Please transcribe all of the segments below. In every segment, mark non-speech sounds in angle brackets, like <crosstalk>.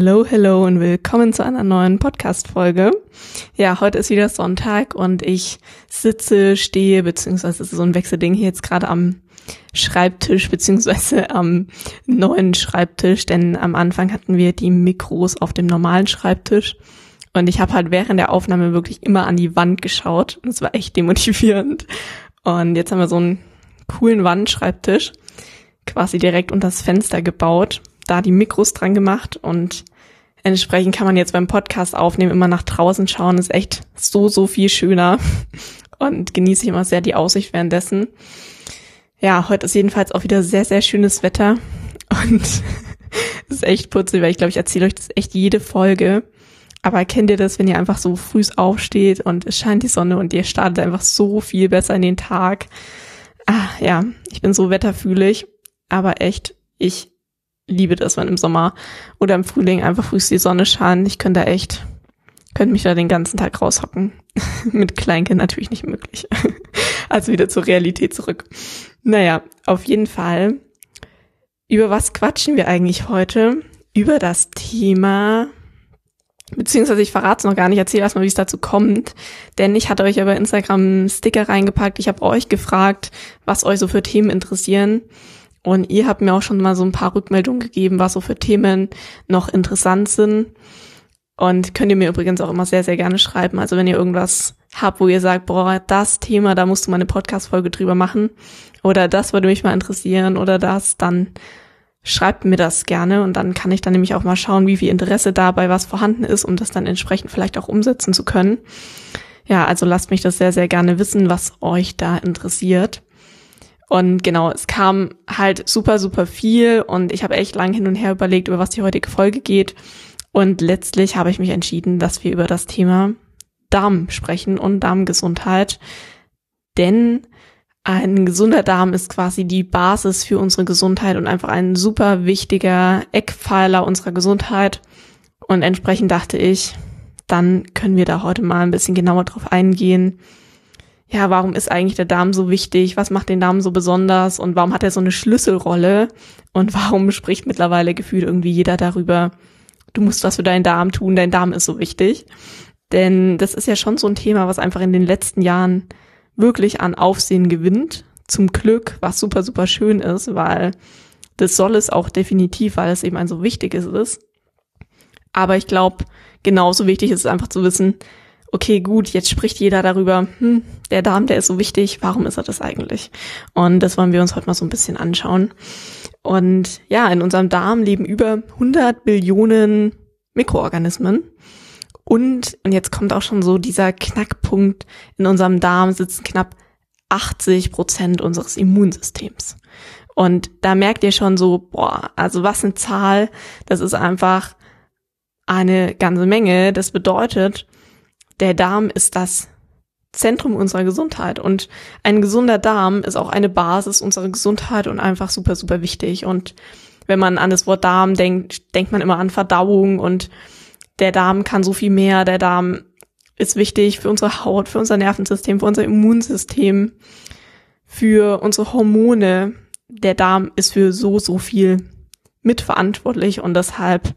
Hello, hello und willkommen zu einer neuen Podcast-Folge. Ja, heute ist wieder Sonntag und ich sitze, stehe, beziehungsweise es ist so ein Wechselding hier jetzt gerade am Schreibtisch, beziehungsweise am neuen Schreibtisch, denn am Anfang hatten wir die Mikros auf dem normalen Schreibtisch und ich habe halt während der Aufnahme wirklich immer an die Wand geschaut und es war echt demotivierend. Und jetzt haben wir so einen coolen Wandschreibtisch quasi direkt unter das Fenster gebaut da die Mikros dran gemacht und entsprechend kann man jetzt beim Podcast aufnehmen immer nach draußen schauen, ist echt so, so viel schöner <laughs> und genieße ich immer sehr die Aussicht währenddessen. Ja, heute ist jedenfalls auch wieder sehr, sehr schönes Wetter und <laughs> ist echt putzig, weil ich glaube, ich erzähle euch das echt jede Folge. Aber kennt ihr das, wenn ihr einfach so früh aufsteht und es scheint die Sonne und ihr startet einfach so viel besser in den Tag? Ah, ja, ich bin so wetterfühlig, aber echt, ich liebe das, wenn im Sommer oder im Frühling einfach früh die Sonne scheint. Ich könnte da echt, könnte mich da den ganzen Tag raushocken. <laughs> Mit Kleinkind natürlich nicht möglich. <laughs> also wieder zur Realität zurück. Naja, auf jeden Fall. Über was quatschen wir eigentlich heute? Über das Thema, beziehungsweise ich verrate es noch gar nicht, erzähle erstmal, wie es dazu kommt. Denn ich hatte euch aber Instagram Sticker reingepackt. Ich habe euch gefragt, was euch so für Themen interessieren. Und ihr habt mir auch schon mal so ein paar Rückmeldungen gegeben, was so für Themen noch interessant sind. Und könnt ihr mir übrigens auch immer sehr, sehr gerne schreiben. Also wenn ihr irgendwas habt, wo ihr sagt, boah, das Thema, da musst du mal eine Podcast-Folge drüber machen. Oder das würde mich mal interessieren oder das, dann schreibt mir das gerne und dann kann ich dann nämlich auch mal schauen, wie viel Interesse dabei was vorhanden ist, um das dann entsprechend vielleicht auch umsetzen zu können. Ja, also lasst mich das sehr, sehr gerne wissen, was euch da interessiert. Und genau, es kam halt super, super viel und ich habe echt lang hin und her überlegt, über was die heutige Folge geht. Und letztlich habe ich mich entschieden, dass wir über das Thema Darm sprechen und Darmgesundheit. Denn ein gesunder Darm ist quasi die Basis für unsere Gesundheit und einfach ein super wichtiger Eckpfeiler unserer Gesundheit. Und entsprechend dachte ich, dann können wir da heute mal ein bisschen genauer drauf eingehen, ja, warum ist eigentlich der Darm so wichtig? Was macht den Darm so besonders? Und warum hat er so eine Schlüsselrolle? Und warum <laughs> spricht mittlerweile gefühlt irgendwie jeder darüber, du musst was für deinen Darm tun, dein Darm ist so wichtig? Denn das ist ja schon so ein Thema, was einfach in den letzten Jahren wirklich an Aufsehen gewinnt. Zum Glück, was super, super schön ist, weil das soll es auch definitiv, weil es eben ein so wichtiges ist. Aber ich glaube, genauso wichtig ist es einfach zu wissen, okay, gut, jetzt spricht jeder darüber, hm, der Darm, der ist so wichtig, warum ist er das eigentlich? Und das wollen wir uns heute mal so ein bisschen anschauen. Und ja, in unserem Darm leben über 100 Billionen Mikroorganismen. Und, und jetzt kommt auch schon so dieser Knackpunkt, in unserem Darm sitzen knapp 80 Prozent unseres Immunsystems. Und da merkt ihr schon so, boah, also was eine Zahl, das ist einfach eine ganze Menge. Das bedeutet, der Darm ist das Zentrum unserer Gesundheit und ein gesunder Darm ist auch eine Basis unserer Gesundheit und einfach super, super wichtig. Und wenn man an das Wort Darm denkt, denkt man immer an Verdauung und der Darm kann so viel mehr. Der Darm ist wichtig für unsere Haut, für unser Nervensystem, für unser Immunsystem, für unsere Hormone. Der Darm ist für so, so viel mitverantwortlich und deshalb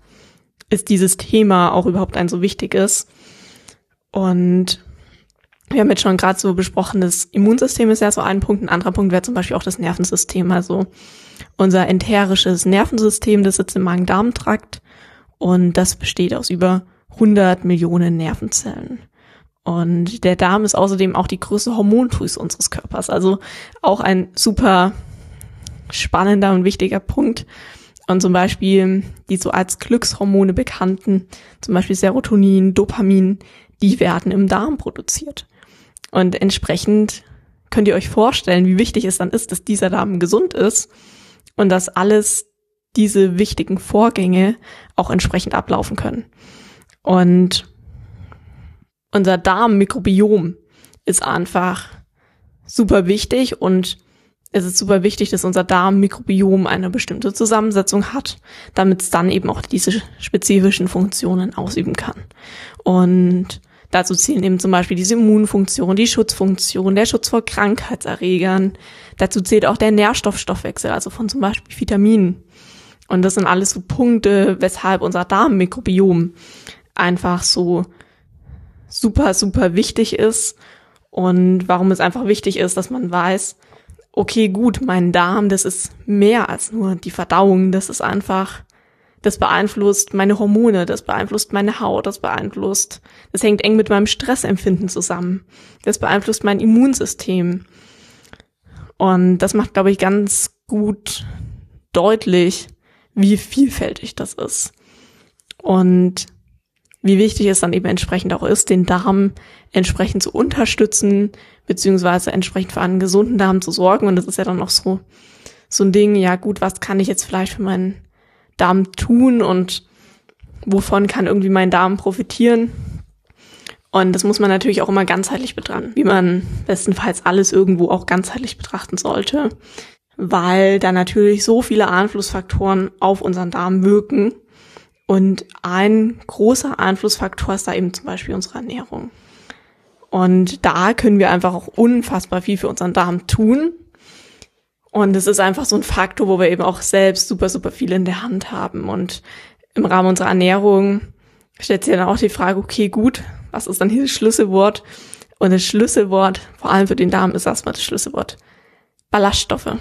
ist dieses Thema auch überhaupt ein so wichtiges. Und wir haben jetzt schon gerade so besprochen, das Immunsystem ist ja so ein Punkt. Ein anderer Punkt wäre zum Beispiel auch das Nervensystem. Also unser enterisches Nervensystem, das sitzt im Magen-Darm-Trakt und das besteht aus über 100 Millionen Nervenzellen. Und der Darm ist außerdem auch die größte Hormondrüse unseres Körpers. Also auch ein super spannender und wichtiger Punkt. Und zum Beispiel die so als Glückshormone bekannten, zum Beispiel Serotonin, Dopamin, die werden im Darm produziert. Und entsprechend könnt ihr euch vorstellen, wie wichtig es dann ist, dass dieser Darm gesund ist und dass alles diese wichtigen Vorgänge auch entsprechend ablaufen können. Und unser Darmmikrobiom ist einfach super wichtig und es ist super wichtig, dass unser Darmmikrobiom eine bestimmte Zusammensetzung hat, damit es dann eben auch diese spezifischen Funktionen ausüben kann. Und Dazu zählen eben zum Beispiel diese Immunfunktion, die Schutzfunktion, der Schutz vor Krankheitserregern. Dazu zählt auch der Nährstoffstoffwechsel, also von zum Beispiel Vitaminen. Und das sind alles so Punkte, weshalb unser Darmmikrobiom einfach so super, super wichtig ist und warum es einfach wichtig ist, dass man weiß, okay, gut, mein Darm, das ist mehr als nur die Verdauung, das ist einfach, das beeinflusst meine Hormone, das beeinflusst meine Haut, das beeinflusst, das hängt eng mit meinem Stressempfinden zusammen, das beeinflusst mein Immunsystem. Und das macht, glaube ich, ganz gut deutlich, wie vielfältig das ist. Und wie wichtig es dann eben entsprechend auch ist, den Darm entsprechend zu unterstützen, beziehungsweise entsprechend für einen gesunden Darm zu sorgen. Und das ist ja dann noch so, so ein Ding, ja gut, was kann ich jetzt vielleicht für meinen Darm tun und wovon kann irgendwie mein Darm profitieren? Und das muss man natürlich auch immer ganzheitlich betrachten, wie man bestenfalls alles irgendwo auch ganzheitlich betrachten sollte, weil da natürlich so viele Einflussfaktoren auf unseren Darm wirken und ein großer Einflussfaktor ist da eben zum Beispiel unsere Ernährung. Und da können wir einfach auch unfassbar viel für unseren Darm tun. Und es ist einfach so ein Faktor, wo wir eben auch selbst super, super viel in der Hand haben. Und im Rahmen unserer Ernährung stellt sich dann auch die Frage, okay, gut, was ist dann hier das Schlüsselwort? Und das Schlüsselwort, vor allem für den Darm, ist erstmal das Schlüsselwort Ballaststoffe.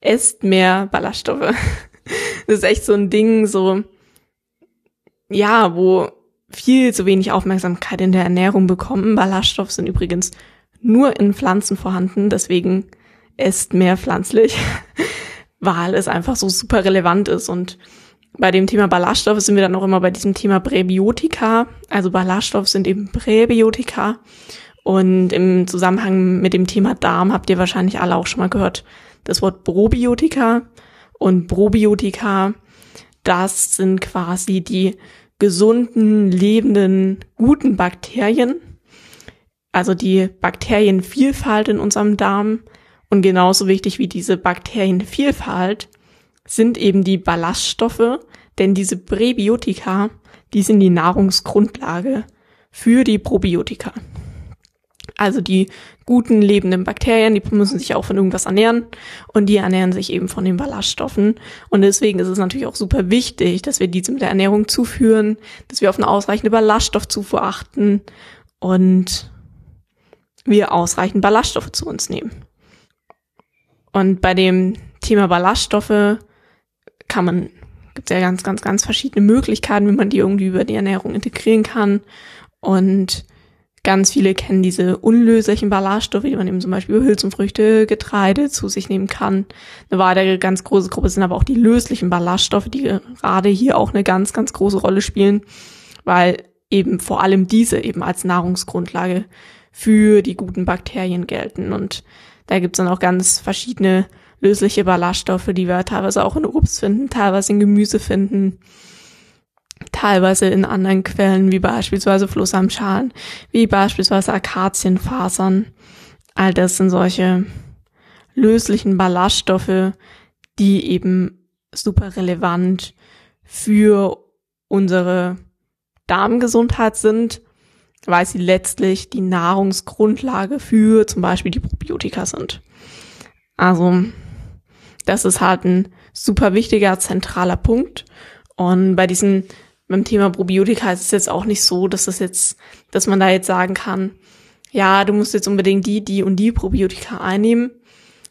Esst mehr Ballaststoffe. <laughs> Das ist echt so ein Ding, so, ja, wo viel zu wenig Aufmerksamkeit in der Ernährung bekommen. Ballaststoffe sind übrigens nur in Pflanzen vorhanden, deswegen esst mehr pflanzlich, <laughs> weil es einfach so super relevant ist. Und bei dem Thema Ballaststoffe sind wir dann auch immer bei diesem Thema Präbiotika. Also Ballaststoffe sind eben Präbiotika. Und im Zusammenhang mit dem Thema Darm habt ihr wahrscheinlich alle auch schon mal gehört das Wort Probiotika. Und Probiotika, das sind quasi die gesunden, lebenden, guten Bakterien, also die Bakterienvielfalt in unserem Darm. Und genauso wichtig wie diese Bakterienvielfalt sind eben die Ballaststoffe, denn diese Präbiotika, die sind die Nahrungsgrundlage für die Probiotika. Also die guten lebenden Bakterien, die müssen sich auch von irgendwas ernähren und die ernähren sich eben von den Ballaststoffen. Und deswegen ist es natürlich auch super wichtig, dass wir diese mit der Ernährung zuführen, dass wir auf eine ausreichende Ballaststoffzufuhr achten und wir ausreichend Ballaststoffe zu uns nehmen. Und bei dem Thema Ballaststoffe kann man, gibt es ja ganz, ganz, ganz verschiedene Möglichkeiten, wie man die irgendwie über die Ernährung integrieren kann. Und Ganz viele kennen diese unlöslichen Ballaststoffe, die man eben zum Beispiel über Hülsenfrüchte, Getreide zu sich nehmen kann. Eine weitere ganz große Gruppe sind aber auch die löslichen Ballaststoffe, die gerade hier auch eine ganz, ganz große Rolle spielen, weil eben vor allem diese eben als Nahrungsgrundlage für die guten Bakterien gelten. Und da gibt's dann auch ganz verschiedene lösliche Ballaststoffe, die wir teilweise auch in Obst finden, teilweise in Gemüse finden teilweise in anderen Quellen, wie beispielsweise Flussamschalen, wie beispielsweise Akazienfasern. All das sind solche löslichen Ballaststoffe, die eben super relevant für unsere Darmgesundheit sind, weil sie letztlich die Nahrungsgrundlage für zum Beispiel die Probiotika sind. Also, das ist halt ein super wichtiger, zentraler Punkt. Und bei diesen beim Thema Probiotika ist es jetzt auch nicht so, dass das jetzt, dass man da jetzt sagen kann, ja, du musst jetzt unbedingt die, die und die Probiotika einnehmen.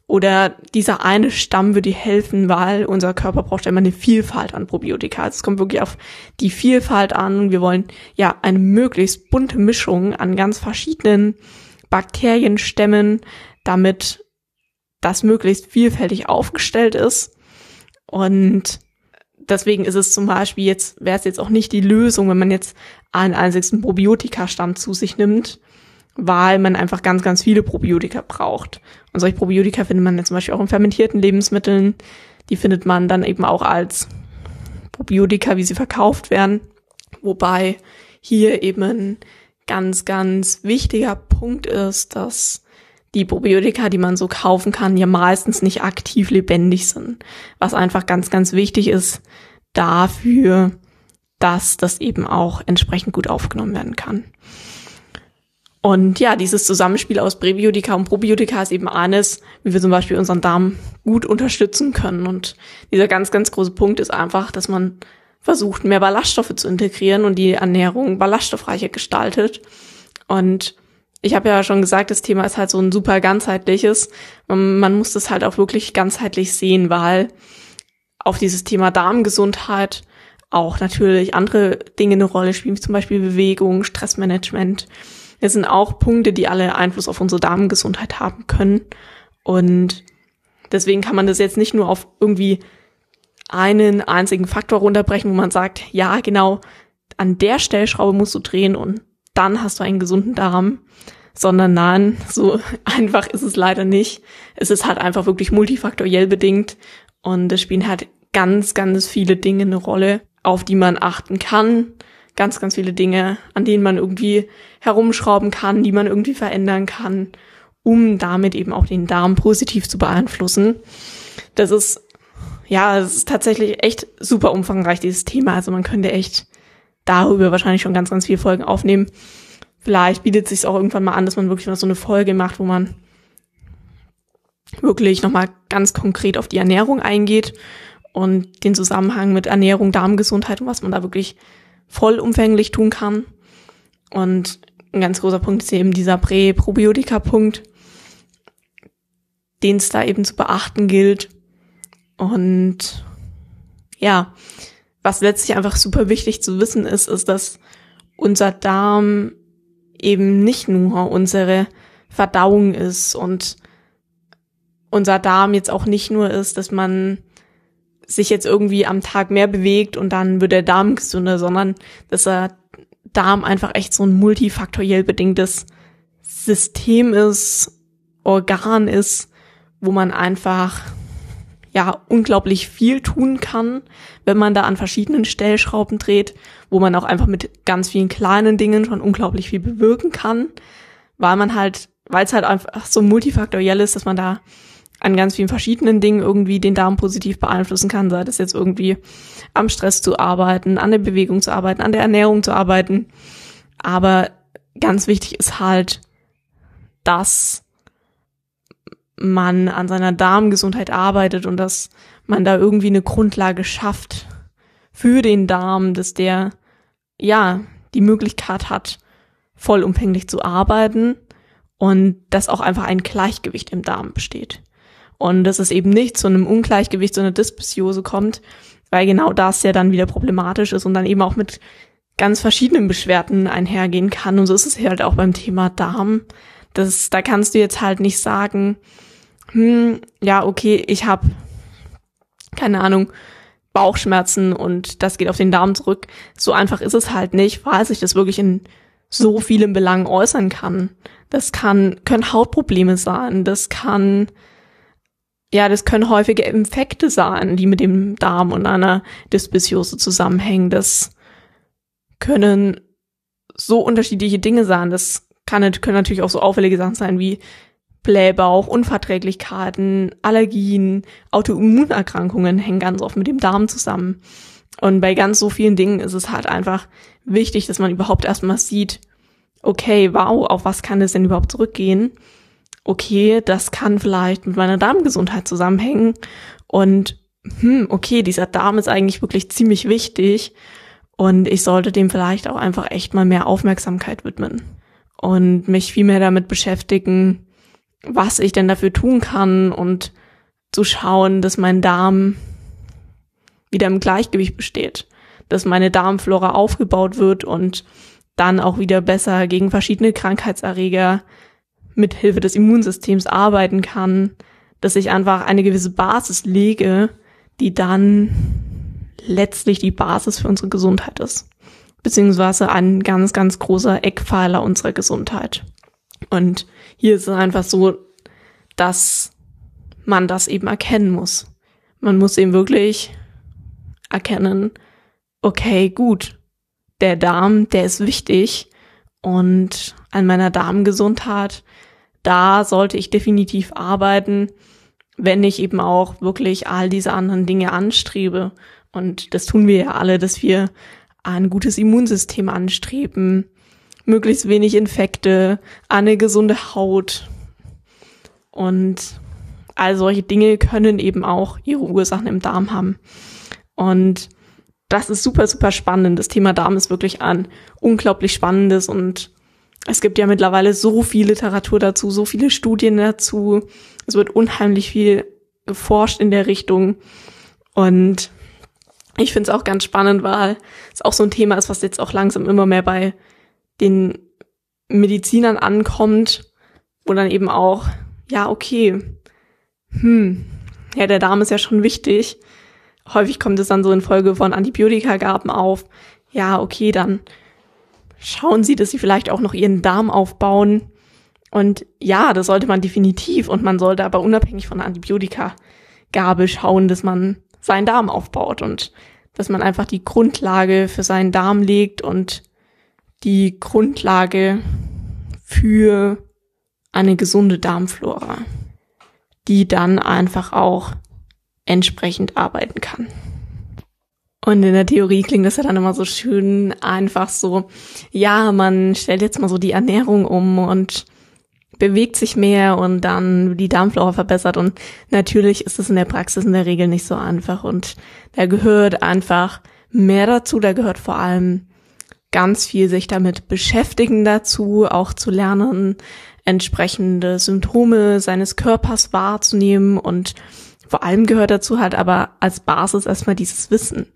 Oder dieser eine Stamm würde dir helfen, weil unser Körper braucht immer eine Vielfalt an Probiotika. Also es kommt wirklich auf die Vielfalt an wir wollen ja eine möglichst bunte Mischung an ganz verschiedenen Bakterienstämmen, damit das möglichst vielfältig aufgestellt ist. Und deswegen ist es zum Beispiel jetzt, wäre es jetzt auch nicht die Lösung, wenn man jetzt einen einzigen Probiotika-Stamm zu sich nimmt, weil man einfach ganz, ganz viele Probiotika braucht. Und solche Probiotika findet man ja zum Beispiel auch in fermentierten Lebensmitteln. Die findet man dann eben auch als Probiotika, wie sie verkauft werden. Wobei hier eben ganz, ganz wichtiger Punkt ist, dass die Probiotika, die man so kaufen kann, ja meistens nicht aktiv lebendig sind. Was einfach ganz, ganz wichtig ist dafür, dass das eben auch entsprechend gut aufgenommen werden kann. Und ja, dieses Zusammenspiel aus Präbiotika und Probiotika ist eben eines, wie wir zum Beispiel unseren Darm gut unterstützen können. Und dieser ganz, ganz große Punkt ist einfach, dass man versucht, mehr Ballaststoffe zu integrieren und die Ernährung ballaststoffreicher gestaltet. Und ich habe ja schon gesagt, das Thema ist halt so ein super ganzheitliches. Man muss das halt auch wirklich ganzheitlich sehen, weil auf dieses Thema Darmgesundheit auch natürlich andere Dinge eine Rolle spielen, wie zum Beispiel Bewegung, Stressmanagement. Das sind auch Punkte, die alle Einfluss auf unsere Darmgesundheit haben können. Und deswegen kann man das jetzt nicht nur auf irgendwie einen einzigen Faktor runterbrechen, wo man sagt, ja, genau, an der Stellschraube musst du drehen und dann hast du einen gesunden Darm, sondern nein, <laughs> so einfach ist es leider nicht. Es ist halt einfach wirklich multifaktoriell bedingt und es spielen halt ganz, ganz viele Dinge eine Rolle, auf die man achten kann. Ganz, ganz viele Dinge, an denen man irgendwie herumschrauben kann, die man irgendwie verändern kann, um damit eben auch den Darm positiv zu beeinflussen. Das ist, ja, es ist tatsächlich echt super umfangreich, dieses Thema. Also man könnte echt darüber wahrscheinlich schon ganz, ganz viele Folgen aufnehmen. Vielleicht bietet es sich auch irgendwann mal an, dass man wirklich mal so eine Folge macht, wo man wirklich nochmal ganz konkret auf die Ernährung eingeht und den Zusammenhang mit Ernährung, Darmgesundheit und was man da wirklich vollumfänglich tun kann. Und ein ganz großer Punkt ist eben dieser Prä-Probiotika-Punkt, den es da eben zu beachten gilt. Und ja, was letztlich einfach super wichtig zu wissen ist, ist, dass unser Darm eben nicht nur unsere Verdauung ist und unser Darm jetzt auch nicht nur ist, dass man sich jetzt irgendwie am Tag mehr bewegt und dann wird der Darm gesünder, sondern dass der Darm einfach echt so ein multifaktoriell bedingtes System ist, Organ ist, wo man einfach ja unglaublich viel tun kann, wenn man da an verschiedenen Stellschrauben dreht, wo man auch einfach mit ganz vielen kleinen Dingen schon unglaublich viel bewirken kann, weil man halt, weil es halt einfach so multifaktoriell ist, dass man da an ganz vielen verschiedenen Dingen irgendwie den Darm positiv beeinflussen kann, sei das jetzt irgendwie am Stress zu arbeiten, an der Bewegung zu arbeiten, an der Ernährung zu arbeiten. Aber ganz wichtig ist halt, dass man an seiner Darmgesundheit arbeitet und dass man da irgendwie eine Grundlage schafft für den Darm, dass der ja die Möglichkeit hat, vollumfänglich zu arbeiten und dass auch einfach ein Gleichgewicht im Darm besteht. Und dass es eben nicht zu einem Ungleichgewicht, so eine Dysbiose kommt, weil genau das ja dann wieder problematisch ist und dann eben auch mit ganz verschiedenen Beschwerden einhergehen kann. Und so ist es halt auch beim Thema Darm. Das, da kannst du jetzt halt nicht sagen, hm, ja, okay, ich habe keine Ahnung, Bauchschmerzen und das geht auf den Darm zurück. So einfach ist es halt nicht, weil sich das wirklich in so vielen Belangen äußern kann. Das kann, können Hautprobleme sein, das kann ja, das können häufige Infekte sein, die mit dem Darm und einer Dysbisiose zusammenhängen. Das können so unterschiedliche Dinge sein. Das kann, können natürlich auch so auffällige Sachen sein wie Blähbauch, Unverträglichkeiten, Allergien, Autoimmunerkrankungen hängen ganz oft mit dem Darm zusammen. Und bei ganz so vielen Dingen ist es halt einfach wichtig, dass man überhaupt erstmal sieht, okay, wow, auf was kann das denn überhaupt zurückgehen? Okay, das kann vielleicht mit meiner Darmgesundheit zusammenhängen. Und hm, okay, dieser Darm ist eigentlich wirklich ziemlich wichtig. Und ich sollte dem vielleicht auch einfach echt mal mehr Aufmerksamkeit widmen und mich viel mehr damit beschäftigen, was ich denn dafür tun kann und zu schauen, dass mein Darm wieder im Gleichgewicht besteht, dass meine Darmflora aufgebaut wird und dann auch wieder besser gegen verschiedene Krankheitserreger mit Hilfe des Immunsystems arbeiten kann, dass ich einfach eine gewisse Basis lege, die dann letztlich die Basis für unsere Gesundheit ist. Beziehungsweise ein ganz, ganz großer Eckpfeiler unserer Gesundheit. Und hier ist es einfach so, dass man das eben erkennen muss. Man muss eben wirklich erkennen, okay, gut, der Darm, der ist wichtig und an meiner Darmgesundheit da sollte ich definitiv arbeiten, wenn ich eben auch wirklich all diese anderen Dinge anstrebe. Und das tun wir ja alle, dass wir ein gutes Immunsystem anstreben, möglichst wenig Infekte, eine gesunde Haut. Und all solche Dinge können eben auch ihre Ursachen im Darm haben. Und das ist super, super spannend. Das Thema Darm ist wirklich ein unglaublich spannendes und es gibt ja mittlerweile so viel Literatur dazu, so viele Studien dazu. Es wird unheimlich viel geforscht in der Richtung. Und ich finde es auch ganz spannend, weil es auch so ein Thema ist, was jetzt auch langsam immer mehr bei den Medizinern ankommt, wo dann eben auch, ja, okay, hm, ja, der Darm ist ja schon wichtig. Häufig kommt es dann so in Folge von Antibiotikagaben auf. Ja, okay, dann schauen Sie, dass Sie vielleicht auch noch Ihren Darm aufbauen. Und ja, das sollte man definitiv. Und man sollte aber unabhängig von der Antibiotikagabe schauen, dass man seinen Darm aufbaut und dass man einfach die Grundlage für seinen Darm legt und die Grundlage für eine gesunde Darmflora, die dann einfach auch entsprechend arbeiten kann. Und in der Theorie klingt das ja dann immer so schön einfach so, ja, man stellt jetzt mal so die Ernährung um und bewegt sich mehr und dann die Darmflora verbessert. Und natürlich ist es in der Praxis in der Regel nicht so einfach. Und da gehört einfach mehr dazu. Da gehört vor allem ganz viel sich damit beschäftigen dazu, auch zu lernen, entsprechende Symptome seines Körpers wahrzunehmen und vor allem gehört dazu halt aber als Basis erstmal dieses Wissen.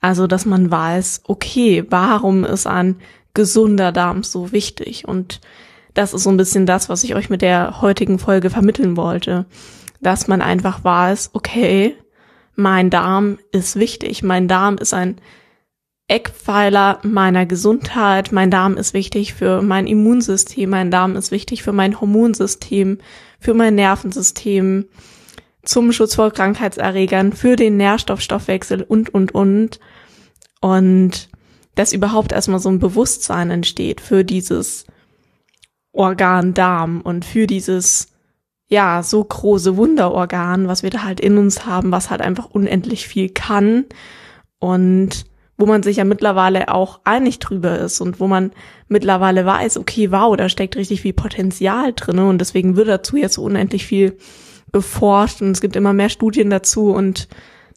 Also, dass man weiß, okay, warum ist ein gesunder Darm so wichtig? Und das ist so ein bisschen das, was ich euch mit der heutigen Folge vermitteln wollte. Dass man einfach weiß, okay, mein Darm ist wichtig. Mein Darm ist ein Eckpfeiler meiner Gesundheit. Mein Darm ist wichtig für mein Immunsystem. Mein Darm ist wichtig für mein Hormonsystem, für mein Nervensystem, zum Schutz vor Krankheitserregern, für den Nährstoffstoffwechsel und, und, und. Und dass überhaupt erstmal so ein Bewusstsein entsteht für dieses Organ Darm und für dieses, ja, so große Wunderorgan, was wir da halt in uns haben, was halt einfach unendlich viel kann und wo man sich ja mittlerweile auch einig drüber ist und wo man mittlerweile weiß, okay, wow, da steckt richtig viel Potenzial drinne und deswegen wird dazu jetzt so unendlich viel beforscht und es gibt immer mehr Studien dazu und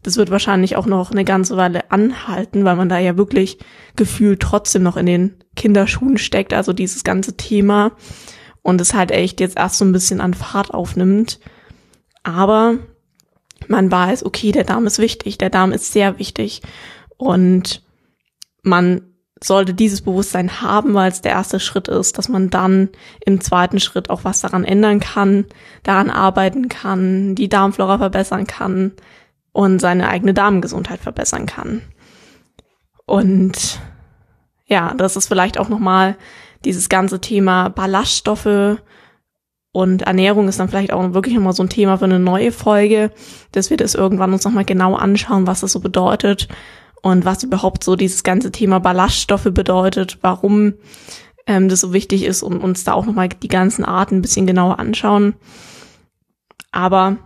das wird wahrscheinlich auch noch eine ganze Weile anhalten, weil man da ja wirklich gefühlt trotzdem noch in den Kinderschuhen steckt, also dieses ganze Thema und es halt echt jetzt erst so ein bisschen an Fahrt aufnimmt. Aber man weiß, okay, der Darm ist wichtig, der Darm ist sehr wichtig und man sollte dieses Bewusstsein haben, weil es der erste Schritt ist, dass man dann im zweiten Schritt auch was daran ändern kann, daran arbeiten kann, die Darmflora verbessern kann und seine eigene Darmgesundheit verbessern kann. Und ja, das ist vielleicht auch nochmal dieses ganze Thema Ballaststoffe und Ernährung ist dann vielleicht auch wirklich nochmal so ein Thema für eine neue Folge, dass wir das irgendwann uns nochmal genau anschauen, was das so bedeutet und was überhaupt so dieses ganze Thema Ballaststoffe bedeutet, warum ähm, das so wichtig ist und uns da auch nochmal die ganzen Arten ein bisschen genauer anschauen. Aber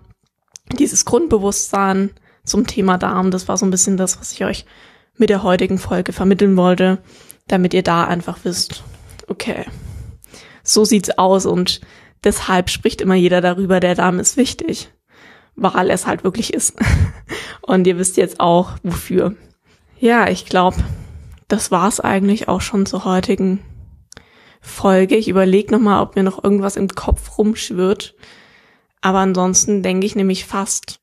dieses Grundbewusstsein zum Thema Darm, das war so ein bisschen das, was ich euch mit der heutigen Folge vermitteln wollte, damit ihr da einfach wisst, okay, so sieht's aus und deshalb spricht immer jeder darüber, der Darm ist wichtig, weil es halt wirklich ist. <laughs> Und ihr wisst jetzt auch, wofür. Ja, ich glaube, das war's eigentlich auch schon zur heutigen Folge. Ich überlege nochmal, ob mir noch irgendwas im Kopf rumschwirrt. Aber ansonsten denke ich nämlich fast,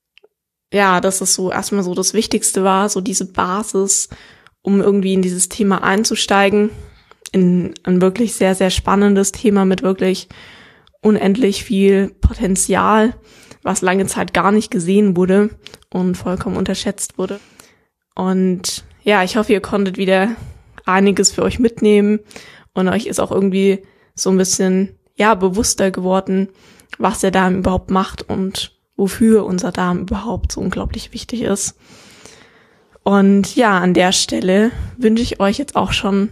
ja, dass es so erstmal so das Wichtigste war, so diese Basis, um irgendwie in dieses Thema einzusteigen. In ein wirklich sehr, sehr spannendes Thema mit wirklich unendlich viel Potenzial, was lange Zeit gar nicht gesehen wurde und vollkommen unterschätzt wurde. Und ja, ich hoffe, ihr konntet wieder einiges für euch mitnehmen und euch ist auch irgendwie so ein bisschen, ja, bewusster geworden, was der Darm überhaupt macht und wofür unser Darm überhaupt so unglaublich wichtig ist. Und ja, an der Stelle wünsche ich euch jetzt auch schon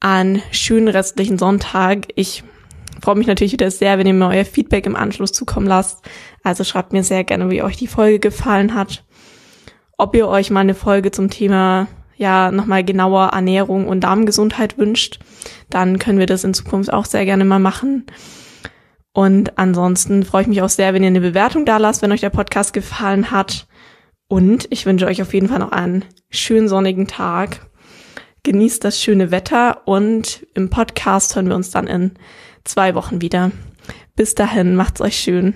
einen schönen restlichen Sonntag. Ich freue mich natürlich wieder sehr, wenn ihr mir euer Feedback im Anschluss zukommen lasst. Also schreibt mir sehr gerne, wie euch die Folge gefallen hat ob ihr euch mal eine Folge zum Thema ja nochmal genauer Ernährung und Darmgesundheit wünscht, dann können wir das in Zukunft auch sehr gerne mal machen. Und ansonsten freue ich mich auch sehr, wenn ihr eine Bewertung da lasst, wenn euch der Podcast gefallen hat. Und ich wünsche euch auf jeden Fall noch einen schönen sonnigen Tag. Genießt das schöne Wetter und im Podcast hören wir uns dann in zwei Wochen wieder. Bis dahin, macht's euch schön.